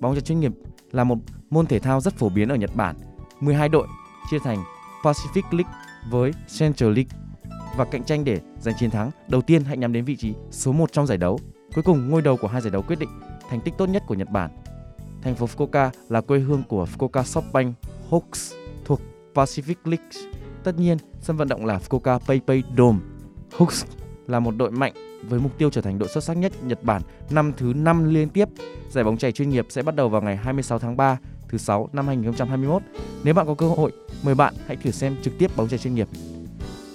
Bóng chày chuyên nghiệp là một môn thể thao rất phổ biến ở Nhật Bản. 12 đội chia thành Pacific League với Central League và cạnh tranh để giành chiến thắng. Đầu tiên hãy nhắm đến vị trí số 1 trong giải đấu. Cuối cùng ngôi đầu của hai giải đấu quyết định thành tích tốt nhất của Nhật Bản. Thành phố Fukuoka là quê hương của Fukuoka SoftBank Hawks thuộc Pacific League. Tất nhiên, sân vận động là Fukuoka PayPay Dome. Hawks là một đội mạnh với mục tiêu trở thành đội xuất sắc nhất Nhật Bản năm thứ 5 liên tiếp. Giải bóng chày chuyên nghiệp sẽ bắt đầu vào ngày 26 tháng 3 thứ sáu năm 2021. Nếu bạn có cơ hội, mời bạn hãy thử xem trực tiếp bóng chày chuyên nghiệp.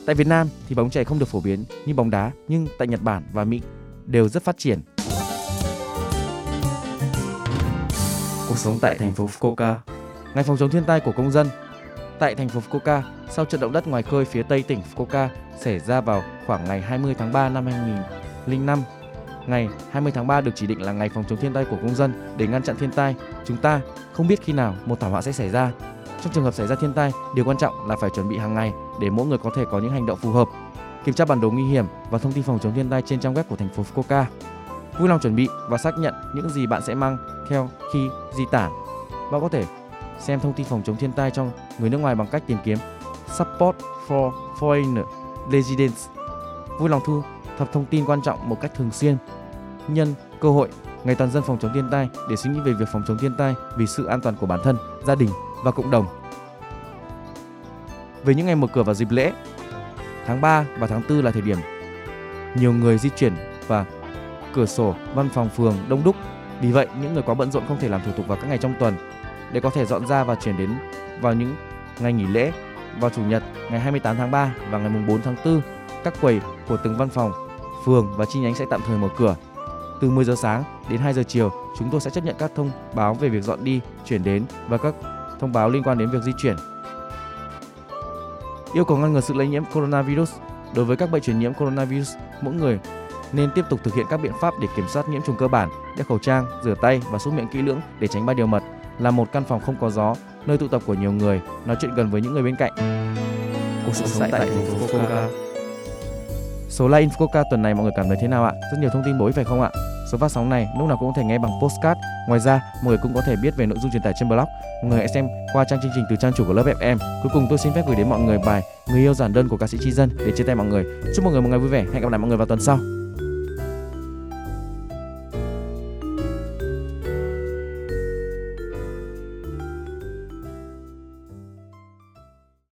Tại Việt Nam thì bóng chày không được phổ biến như bóng đá, nhưng tại Nhật Bản và Mỹ đều rất phát triển. Cuộc sống tại thành phố Fukuoka Ngày phòng chống thiên tai của công dân Tại thành phố Fukuoka, sau trận động đất ngoài khơi phía tây tỉnh Fukuoka xảy ra vào khoảng ngày 20 tháng 3 năm 2005. Ngày 20 tháng 3 được chỉ định là ngày phòng chống thiên tai của công dân để ngăn chặn thiên tai. Chúng ta không biết khi nào một thảm họa sẽ xảy ra. Trong trường hợp xảy ra thiên tai, điều quan trọng là phải chuẩn bị hàng ngày để mỗi người có thể có những hành động phù hợp. Kiểm tra bản đồ nguy hiểm và thông tin phòng chống thiên tai trên trang web của thành phố Fukuoka. Vui lòng chuẩn bị và xác nhận những gì bạn sẽ mang theo khi di tản. Bạn có thể xem thông tin phòng chống thiên tai cho người nước ngoài bằng cách tìm kiếm Support for Foreign Residents. Vui lòng thu thập thông tin quan trọng một cách thường xuyên. Nhân cơ hội Ngày toàn dân phòng chống thiên tai để suy nghĩ về việc phòng chống thiên tai vì sự an toàn của bản thân, gia đình và cộng đồng. Về những ngày mở cửa vào dịp lễ, tháng 3 và tháng 4 là thời điểm nhiều người di chuyển và cửa sổ văn phòng phường đông đúc. Vì vậy, những người quá bận rộn không thể làm thủ tục vào các ngày trong tuần để có thể dọn ra và chuyển đến vào những ngày nghỉ lễ, vào chủ nhật ngày 28 tháng 3 và ngày mùng 4 tháng 4 các quầy của từng văn phòng, phường và chi nhánh sẽ tạm thời mở cửa. Từ 10 giờ sáng đến 2 giờ chiều, chúng tôi sẽ chấp nhận các thông báo về việc dọn đi, chuyển đến và các thông báo liên quan đến việc di chuyển. Yêu cầu ngăn ngừa sự lây nhiễm coronavirus. Đối với các bệnh truyền nhiễm coronavirus, mỗi người nên tiếp tục thực hiện các biện pháp để kiểm soát nhiễm trùng cơ bản, đeo khẩu trang, rửa tay và súc miệng kỹ lưỡng để tránh ba điều mật là một căn phòng không có gió, nơi tụ tập của nhiều người, nói chuyện gần với những người bên cạnh. Cuộc sống tại thành phố Fukuoka. Số like Infoca tuần này mọi người cảm thấy thế nào ạ? Rất nhiều thông tin bổ ích phải không ạ? Số phát sóng này lúc nào cũng có thể nghe bằng postcard. Ngoài ra, mọi người cũng có thể biết về nội dung truyền tải trên blog. Mọi người hãy xem qua trang chương trình từ trang chủ của lớp FM. Cuối cùng tôi xin phép gửi đến mọi người bài Người yêu giản đơn của ca sĩ Chi Dân để chia tay mọi người. Chúc mọi người một ngày vui vẻ. Hẹn gặp lại mọi người vào tuần sau.